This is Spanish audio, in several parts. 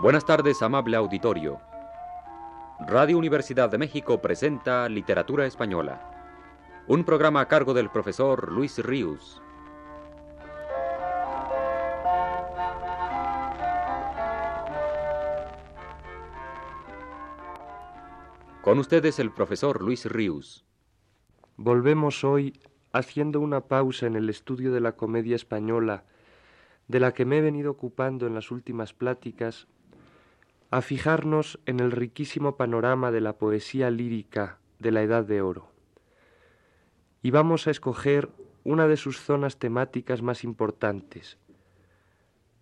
Buenas tardes, amable auditorio. Radio Universidad de México presenta Literatura Española, un programa a cargo del profesor Luis Ríos. Con ustedes el profesor Luis Ríos. Volvemos hoy haciendo una pausa en el estudio de la comedia española, de la que me he venido ocupando en las últimas pláticas, a fijarnos en el riquísimo panorama de la poesía lírica de la Edad de Oro. Y vamos a escoger una de sus zonas temáticas más importantes,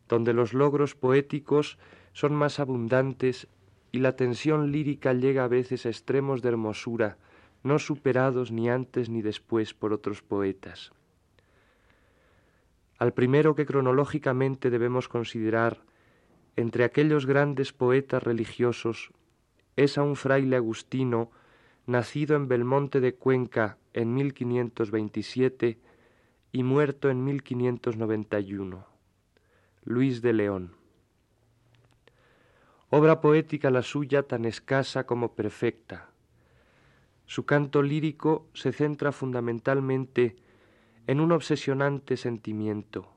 donde los logros poéticos son más abundantes y la tensión lírica llega a veces a extremos de hermosura no superados ni antes ni después por otros poetas. Al primero que cronológicamente debemos considerar entre aquellos grandes poetas religiosos es a un fraile agustino nacido en Belmonte de Cuenca en 1527 y muerto en 1591, Luis de León. Obra poética la suya tan escasa como perfecta. Su canto lírico se centra fundamentalmente en un obsesionante sentimiento,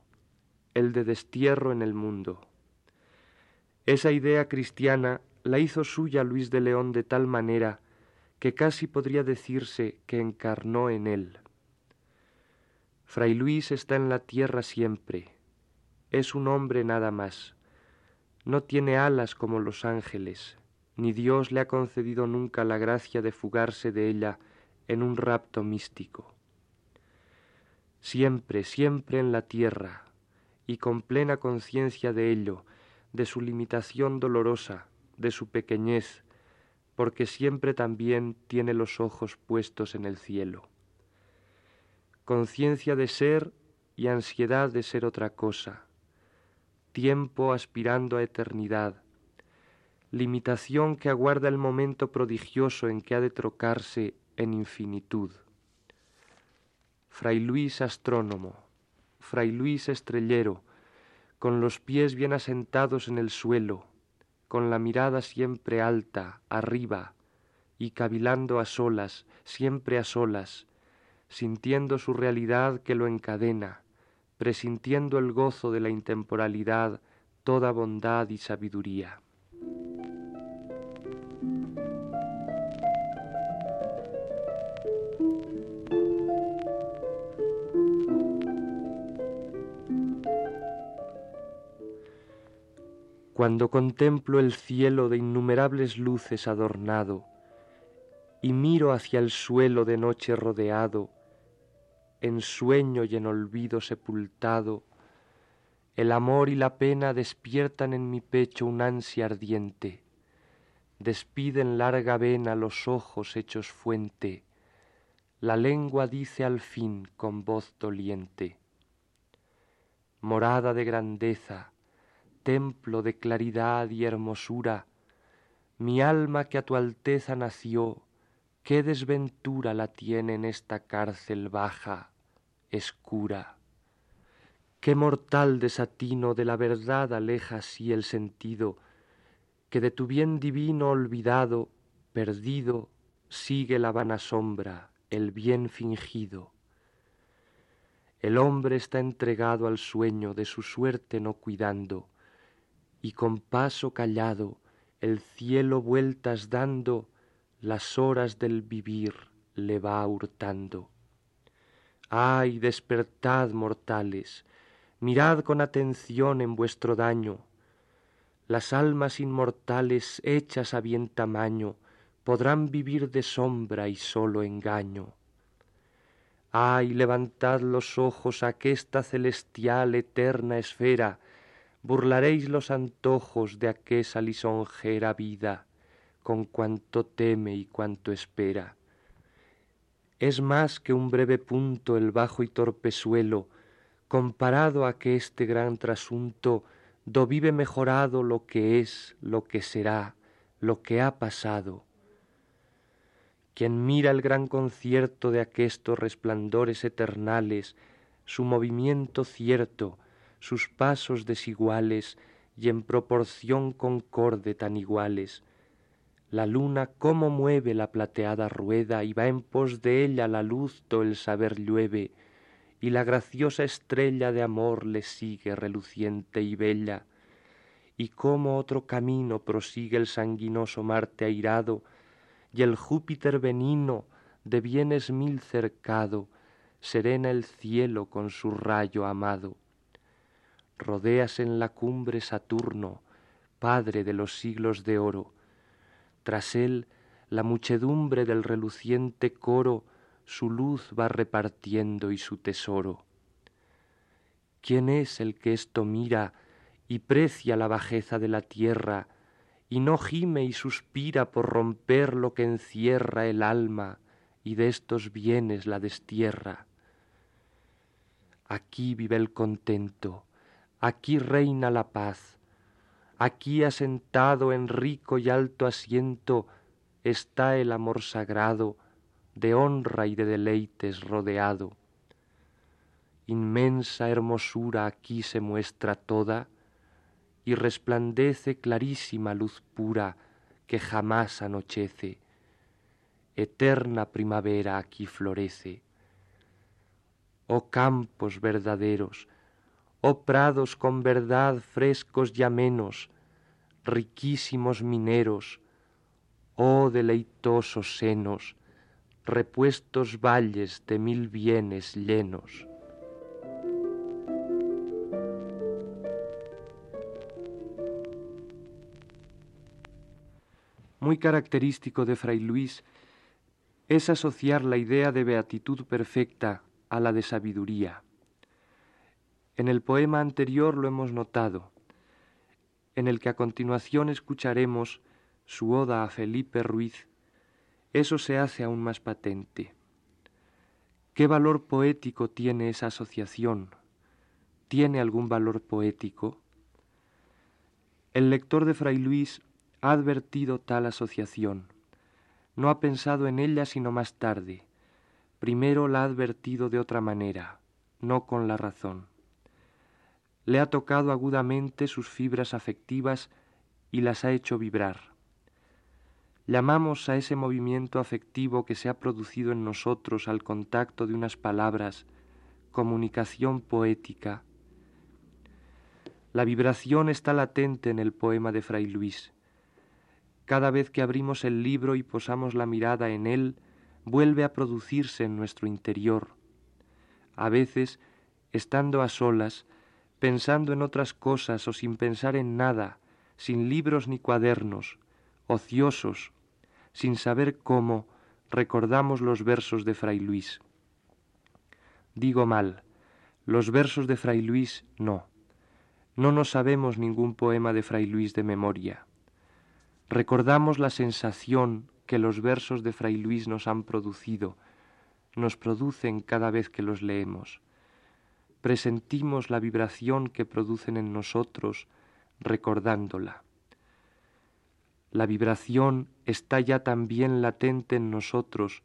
el de destierro en el mundo esa idea cristiana la hizo suya Luis de León de tal manera que casi podría decirse que encarnó en él. Fray Luis está en la tierra siempre, es un hombre nada más, no tiene alas como los ángeles, ni Dios le ha concedido nunca la gracia de fugarse de ella en un rapto místico. Siempre, siempre en la tierra, y con plena conciencia de ello, de su limitación dolorosa, de su pequeñez, porque siempre también tiene los ojos puestos en el cielo. Conciencia de ser y ansiedad de ser otra cosa, tiempo aspirando a eternidad, limitación que aguarda el momento prodigioso en que ha de trocarse en infinitud. Fray Luis astrónomo, Fray Luis estrellero, con los pies bien asentados en el suelo, con la mirada siempre alta, arriba, y cavilando a solas, siempre a solas, sintiendo su realidad que lo encadena, presintiendo el gozo de la intemporalidad, toda bondad y sabiduría. Cuando contemplo el cielo de innumerables luces adornado, y miro hacia el suelo de noche rodeado, en sueño y en olvido sepultado, el amor y la pena despiertan en mi pecho un ansia ardiente, despiden larga vena los ojos hechos fuente, la lengua dice al fin con voz doliente, morada de grandeza, templo de claridad y hermosura, mi alma que a tu alteza nació, qué desventura la tiene en esta cárcel baja, escura. Qué mortal desatino de la verdad aleja así el sentido, que de tu bien divino olvidado, perdido, sigue la vana sombra, el bien fingido. El hombre está entregado al sueño de su suerte no cuidando, y con paso callado el cielo vueltas dando, las horas del vivir le va hurtando. Ay, despertad, mortales, mirad con atención en vuestro daño. Las almas inmortales hechas a bien tamaño podrán vivir de sombra y solo engaño. Ay, levantad los ojos a aquesta celestial eterna esfera, burlaréis los antojos de aquesa lisonjera vida con cuanto teme y cuanto espera. Es más que un breve punto el bajo y torpe suelo, comparado a que este gran trasunto do vive mejorado lo que es, lo que será, lo que ha pasado. Quien mira el gran concierto de aquestos resplandores eternales, su movimiento cierto, sus pasos desiguales y en proporción concorde tan iguales. La luna cómo mueve la plateada rueda y va en pos de ella la luz do el saber llueve, y la graciosa estrella de amor le sigue reluciente y bella, y cómo otro camino prosigue el sanguinoso Marte airado, y el Júpiter benino, de bienes mil cercado, serena el cielo con su rayo amado. Rodeas en la cumbre Saturno, Padre de los siglos de oro. Tras él la muchedumbre del reluciente coro su luz va repartiendo y su tesoro. ¿Quién es el que esto mira y precia la bajeza de la tierra, y no gime y suspira por romper lo que encierra el alma y de estos bienes la destierra? Aquí vive el contento, aquí reina la paz, aquí asentado en rico y alto asiento está el amor sagrado, de honra y de deleites rodeado. Inmensa hermosura aquí se muestra toda, y resplandece clarísima luz pura que jamás anochece. Eterna primavera aquí florece oh campos verdaderos, oh prados con verdad frescos y amenos, riquísimos mineros, oh deleitosos senos, repuestos valles de mil bienes llenos. Muy característico de Fray Luis es asociar la idea de beatitud perfecta a la de sabiduría. En el poema anterior lo hemos notado, en el que a continuación escucharemos su oda a Felipe Ruiz, eso se hace aún más patente. ¿Qué valor poético tiene esa asociación? ¿Tiene algún valor poético? El lector de Fray Luis ha advertido tal asociación. No ha pensado en ella sino más tarde, primero la ha advertido de otra manera, no con la razón. Le ha tocado agudamente sus fibras afectivas y las ha hecho vibrar. Llamamos a ese movimiento afectivo que se ha producido en nosotros al contacto de unas palabras comunicación poética. La vibración está latente en el poema de Fray Luis. Cada vez que abrimos el libro y posamos la mirada en él, vuelve a producirse en nuestro interior. A veces, estando a solas, pensando en otras cosas o sin pensar en nada, sin libros ni cuadernos, ociosos, sin saber cómo, recordamos los versos de Fray Luis. Digo mal, los versos de Fray Luis no. No nos sabemos ningún poema de Fray Luis de memoria. Recordamos la sensación que los versos de Fray Luis nos han producido, nos producen cada vez que los leemos. Presentimos la vibración que producen en nosotros recordándola. La vibración está ya también latente en nosotros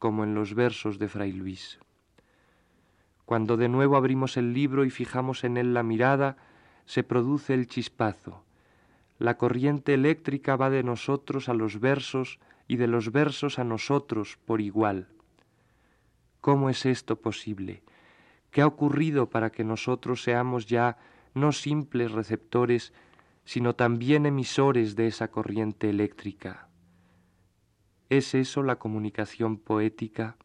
como en los versos de Fray Luis. Cuando de nuevo abrimos el libro y fijamos en él la mirada, se produce el chispazo. La corriente eléctrica va de nosotros a los versos y de los versos a nosotros por igual. ¿Cómo es esto posible? ¿Qué ha ocurrido para que nosotros seamos ya no simples receptores, sino también emisores de esa corriente eléctrica? ¿Es eso la comunicación poética?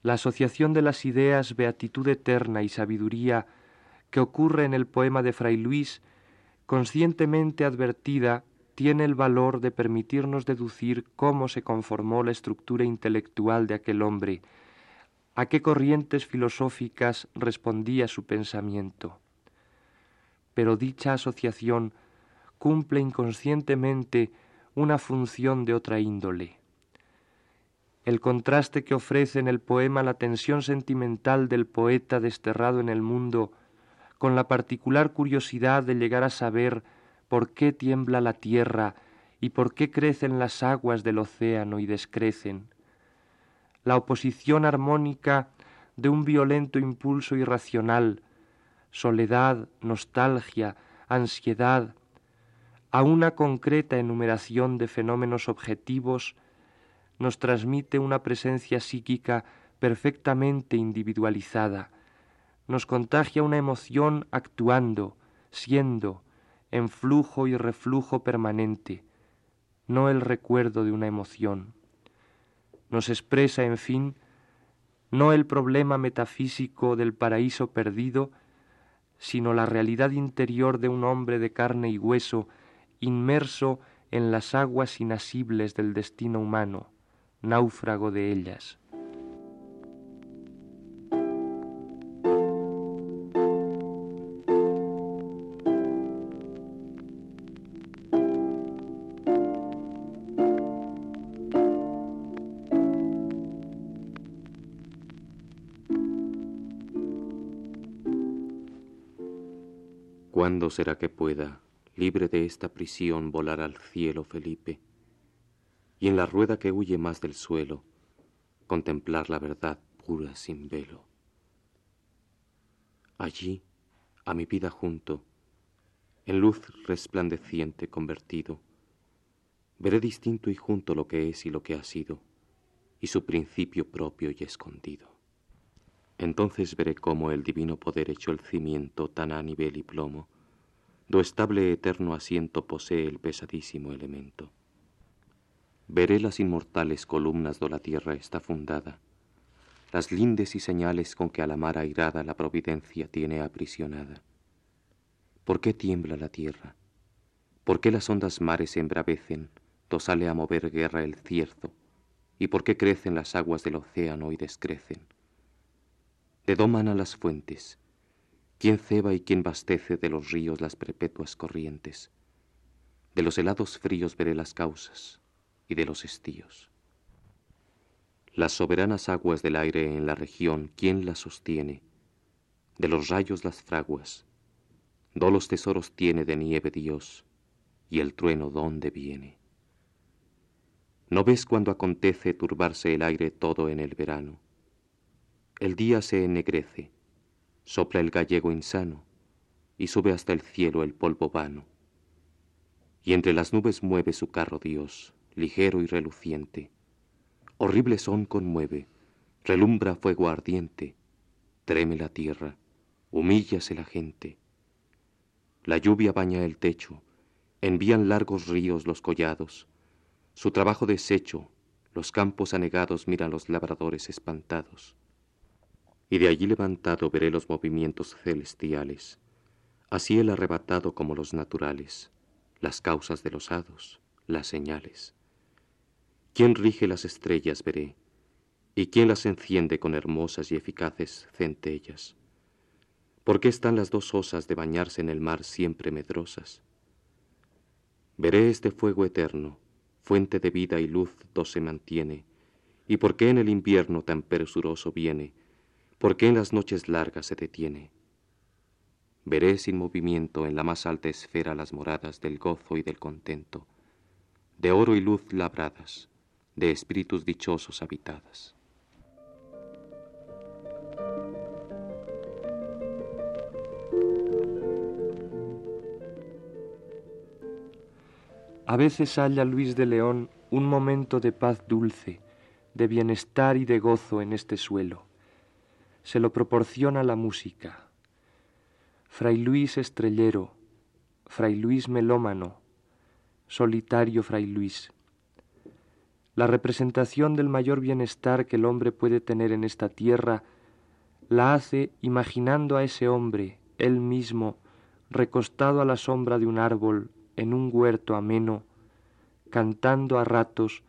La asociación de las ideas beatitud eterna y sabiduría que ocurre en el poema de Fray Luis, conscientemente advertida, tiene el valor de permitirnos deducir cómo se conformó la estructura intelectual de aquel hombre, a qué corrientes filosóficas respondía su pensamiento. Pero dicha asociación cumple inconscientemente una función de otra índole. El contraste que ofrece en el poema la tensión sentimental del poeta desterrado en el mundo con la particular curiosidad de llegar a saber por qué tiembla la tierra y por qué crecen las aguas del océano y descrecen. La oposición armónica de un violento impulso irracional, soledad, nostalgia, ansiedad, a una concreta enumeración de fenómenos objetivos, nos transmite una presencia psíquica perfectamente individualizada, nos contagia una emoción actuando, siendo, en flujo y reflujo permanente, no el recuerdo de una emoción. Nos expresa, en fin, no el problema metafísico del paraíso perdido, sino la realidad interior de un hombre de carne y hueso inmerso en las aguas inasibles del destino humano, náufrago de ellas. ¿Cuándo será que pueda, libre de esta prisión, volar al cielo, Felipe? Y en la rueda que huye más del suelo, contemplar la verdad pura sin velo. Allí, a mi vida junto, en luz resplandeciente convertido, veré distinto y junto lo que es y lo que ha sido, y su principio propio y escondido. Entonces veré cómo el divino poder echó el cimiento tan a nivel y plomo, do estable eterno asiento posee el pesadísimo elemento. Veré las inmortales columnas do la tierra está fundada, las lindes y señales con que a la mar airada la providencia tiene aprisionada. ¿Por qué tiembla la tierra? ¿Por qué las ondas mares embravecen, do sale a mover guerra el cierzo? ¿Y por qué crecen las aguas del océano y descrecen? ¿De doman a las fuentes? ¿Quién ceba y quién bastece de los ríos las perpetuas corrientes? De los helados fríos veré las causas y de los estíos. Las soberanas aguas del aire en la región, ¿quién las sostiene? De los rayos las fraguas. Do los tesoros tiene de nieve Dios, y el trueno dónde viene. ¿No ves cuando acontece turbarse el aire todo en el verano? El día se ennegrece, sopla el gallego insano, y sube hasta el cielo el polvo vano. Y entre las nubes mueve su carro Dios, ligero y reluciente. Horrible son conmueve, relumbra fuego ardiente, treme la tierra, humíllase la gente. La lluvia baña el techo, envían largos ríos los collados, su trabajo deshecho, los campos anegados miran los labradores espantados y de allí levantado veré los movimientos celestiales, así el arrebatado como los naturales, las causas de los hados, las señales. ¿Quién rige las estrellas veré? ¿Y quién las enciende con hermosas y eficaces centellas? ¿Por qué están las dos osas de bañarse en el mar siempre medrosas? Veré este fuego eterno, fuente de vida y luz do se mantiene, y por qué en el invierno tan presuroso viene, ¿Por qué en las noches largas se detiene? Veré sin movimiento en la más alta esfera las moradas del gozo y del contento, de oro y luz labradas, de espíritus dichosos habitadas. A veces halla Luis de León un momento de paz dulce, de bienestar y de gozo en este suelo se lo proporciona la música. Fray Luis Estrellero, Fray Luis Melómano, solitario Fray Luis. La representación del mayor bienestar que el hombre puede tener en esta tierra la hace imaginando a ese hombre, él mismo, recostado a la sombra de un árbol en un huerto ameno, cantando a ratos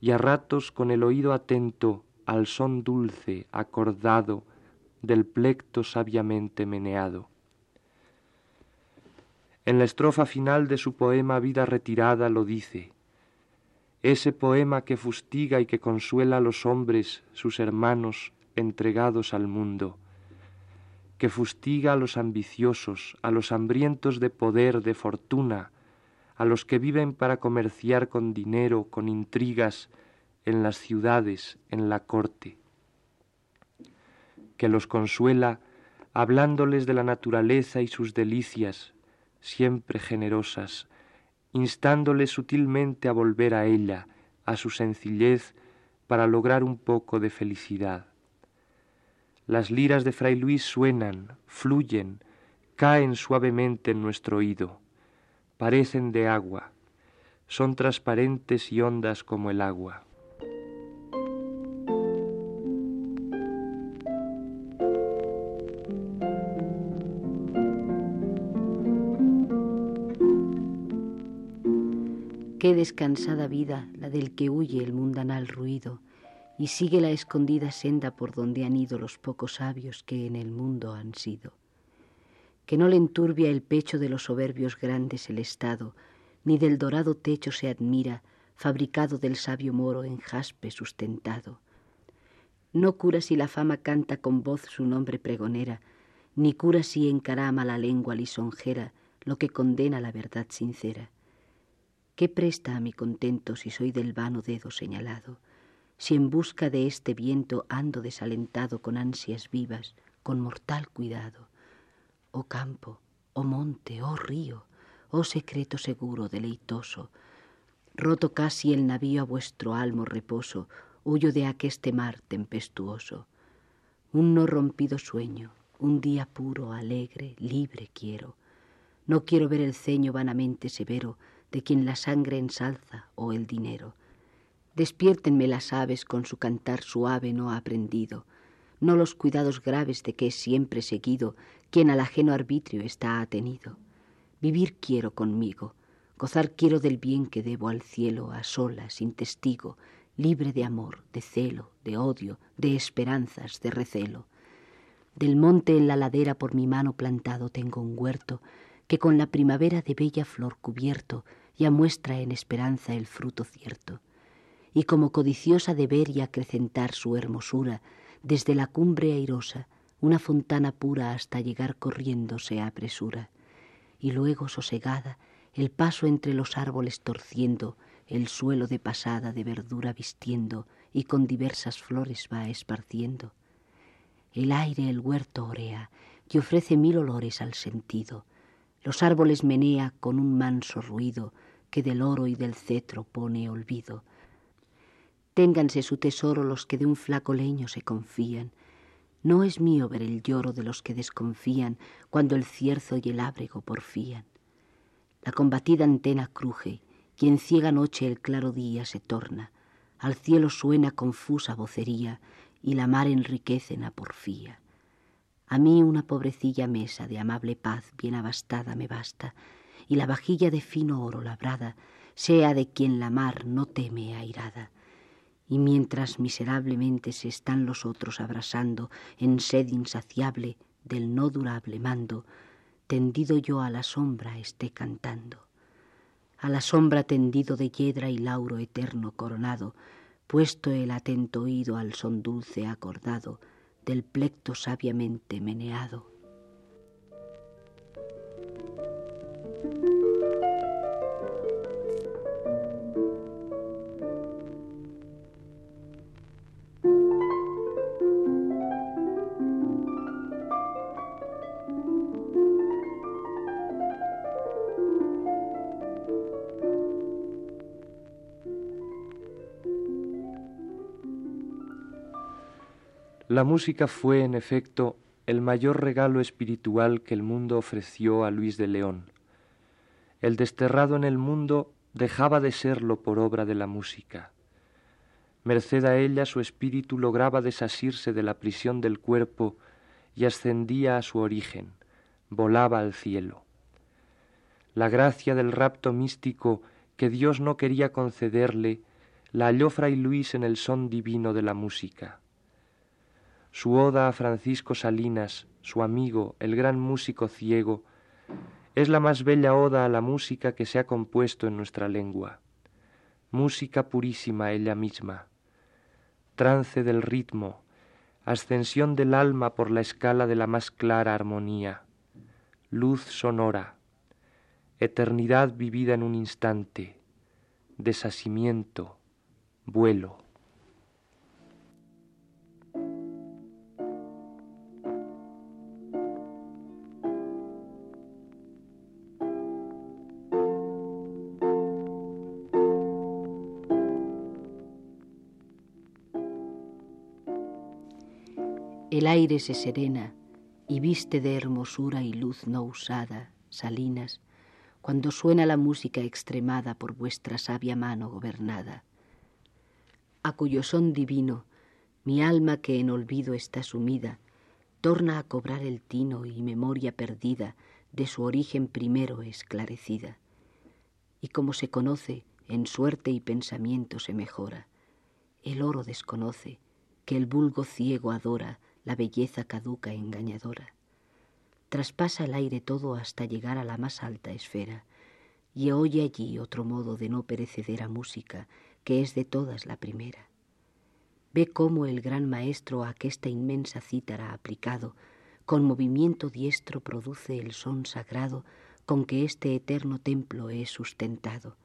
y a ratos con el oído atento al son dulce, acordado, del plecto sabiamente meneado. En la estrofa final de su poema Vida retirada lo dice, ese poema que fustiga y que consuela a los hombres, sus hermanos, entregados al mundo, que fustiga a los ambiciosos, a los hambrientos de poder, de fortuna, a los que viven para comerciar con dinero, con intrigas, en las ciudades, en la corte que los consuela hablándoles de la naturaleza y sus delicias, siempre generosas, instándoles sutilmente a volver a ella, a su sencillez, para lograr un poco de felicidad. Las liras de Fray Luis suenan, fluyen, caen suavemente en nuestro oído, parecen de agua, son transparentes y hondas como el agua. Qué descansada vida la del que huye el mundanal ruido y sigue la escondida senda por donde han ido los pocos sabios que en el mundo han sido. Que no le enturbia el pecho de los soberbios grandes el estado, ni del dorado techo se admira, fabricado del sabio moro en jaspe sustentado. No cura si la fama canta con voz su nombre pregonera, ni cura si encarama la lengua lisonjera lo que condena la verdad sincera ¿Qué presta a mi contento si soy del vano dedo señalado? Si en busca de este viento ando desalentado con ansias vivas, con mortal cuidado. Oh campo, oh monte, oh río, oh secreto seguro, deleitoso, roto casi el navío a vuestro almo reposo, huyo de aqueste mar tempestuoso. Un no rompido sueño, un día puro, alegre, libre quiero. No quiero ver el ceño vanamente severo, de quien la sangre ensalza o el dinero. Despiértenme las aves con su cantar suave no aprendido, no los cuidados graves de que es siempre seguido quien al ajeno arbitrio está atenido. Vivir quiero conmigo, gozar quiero del bien que debo al cielo, a solas, sin testigo, libre de amor, de celo, de odio, de esperanzas, de recelo. Del monte en la ladera por mi mano plantado tengo un huerto, que con la primavera de bella flor cubierto ya muestra en esperanza el fruto cierto. Y como codiciosa de ver y acrecentar su hermosura, desde la cumbre airosa, una fontana pura hasta llegar corriendo se apresura. Y luego sosegada, el paso entre los árboles torciendo, el suelo de pasada de verdura vistiendo y con diversas flores va esparciendo. El aire el huerto orea y ofrece mil olores al sentido. Los árboles menea con un manso ruido, que del oro y del cetro pone olvido. Ténganse su tesoro los que de un flaco leño se confían. No es mío ver el lloro de los que desconfían cuando el cierzo y el ábrego porfían. La combatida antena cruje y en ciega noche el claro día se torna. Al cielo suena confusa vocería y la mar enriquece en porfía. A mí una pobrecilla mesa de amable paz bien abastada me basta y la vajilla de fino oro labrada sea de quien la mar no teme airada. Y mientras miserablemente se están los otros abrasando en sed insaciable del no durable mando, tendido yo a la sombra esté cantando. A la sombra tendido de hiedra y lauro eterno coronado, puesto el atento oído al son dulce acordado del plecto sabiamente meneado. La música fue, en efecto, el mayor regalo espiritual que el mundo ofreció a Luis de León. El desterrado en el mundo dejaba de serlo por obra de la música. Merced a ella su espíritu lograba desasirse de la prisión del cuerpo y ascendía a su origen, volaba al cielo. La gracia del rapto místico que Dios no quería concederle la halló Fray Luis en el son divino de la música. Su oda a Francisco Salinas, su amigo, el gran músico ciego, es la más bella oda a la música que se ha compuesto en nuestra lengua. Música purísima ella misma, trance del ritmo, ascensión del alma por la escala de la más clara armonía, luz sonora, eternidad vivida en un instante, desasimiento, vuelo. Aire se serena y viste de hermosura y luz no usada, salinas, cuando suena la música extremada por vuestra sabia mano gobernada, a cuyo son divino mi alma que en olvido está sumida, torna a cobrar el tino y memoria perdida de su origen primero esclarecida. Y como se conoce, en suerte y pensamiento se mejora. El oro desconoce, que el vulgo ciego adora la belleza caduca engañadora. Traspasa el aire todo hasta llegar a la más alta esfera, y oye allí otro modo de no perecedera música, que es de todas la primera. Ve cómo el gran maestro a aquesta inmensa cítara aplicado, con movimiento diestro produce el son sagrado con que este eterno templo es sustentado.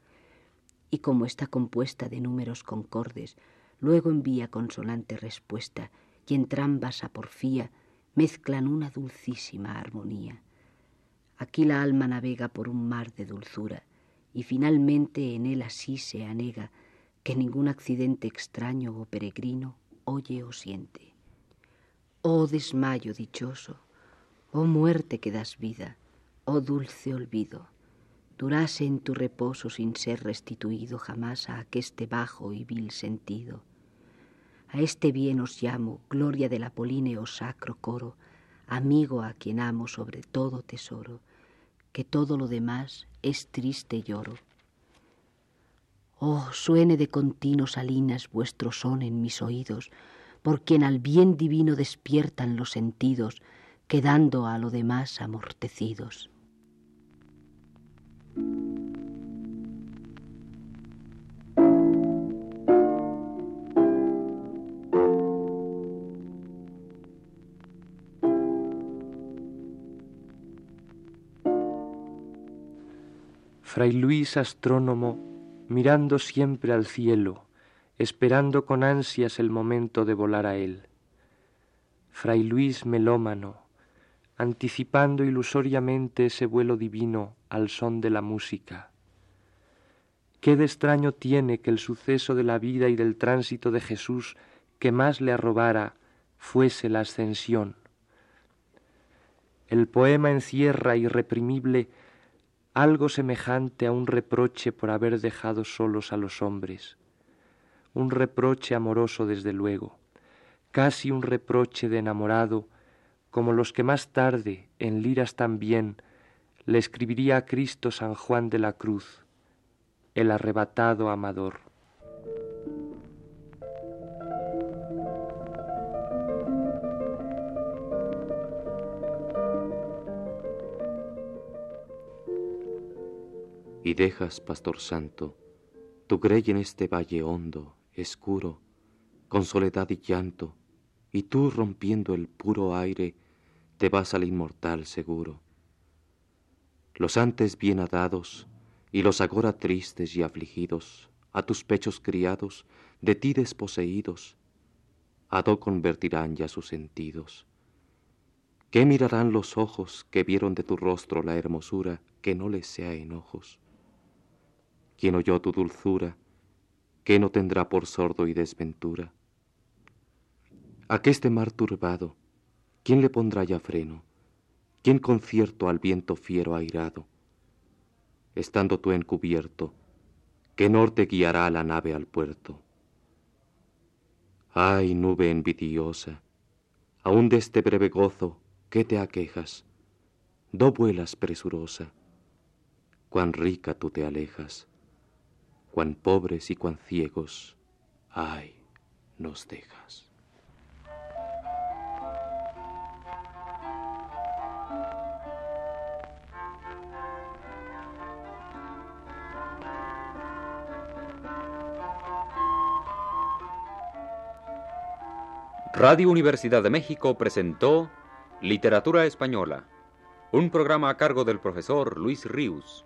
Y como está compuesta de números concordes, luego envía consonante respuesta, y entrambas a porfía mezclan una dulcísima armonía. Aquí la alma navega por un mar de dulzura, y finalmente en él así se anega que ningún accidente extraño o peregrino oye o siente. Oh desmayo dichoso, oh muerte que das vida, oh dulce olvido, durase en tu reposo sin ser restituido jamás a aqueste bajo y vil sentido. A este bien os llamo, gloria del apolíneo sacro coro, amigo a quien amo sobre todo tesoro, que todo lo demás es triste lloro. Oh, suene de continuo salinas vuestro son en mis oídos, por quien al bien divino despiertan los sentidos, quedando a lo demás amortecidos. Fray Luis Astrónomo mirando siempre al cielo, esperando con ansias el momento de volar a él. Fray Luis melómano, anticipando ilusoriamente ese vuelo divino al son de la música. ¿Qué de extraño tiene que el suceso de la vida y del tránsito de Jesús que más le arrobara fuese la ascensión? El poema encierra irreprimible algo semejante a un reproche por haber dejado solos a los hombres, un reproche amoroso desde luego, casi un reproche de enamorado, como los que más tarde, en liras también, le escribiría a Cristo San Juan de la Cruz, el arrebatado amador. Y dejas, pastor santo, tu grey en este valle hondo, escuro, con soledad y llanto, y tú rompiendo el puro aire, te vas al inmortal seguro. Los antes bien adados, y los agora tristes y afligidos, a tus pechos criados, de ti desposeídos, a do convertirán ya sus sentidos. ¿Qué mirarán los ojos que vieron de tu rostro la hermosura que no les sea enojos? Quien oyó tu dulzura, que no tendrá por sordo y desventura. Aqueste mar turbado, ¿quién le pondrá ya freno? ¿Quién concierto al viento fiero airado? Estando tú encubierto, ¿qué norte guiará la nave al puerto? Ay, nube envidiosa, aún de este breve gozo, ¿qué te aquejas? Do vuelas presurosa, cuán rica tú te alejas cuán pobres y cuán ciegos, ay, nos dejas. Radio Universidad de México presentó Literatura Española, un programa a cargo del profesor Luis Ríos.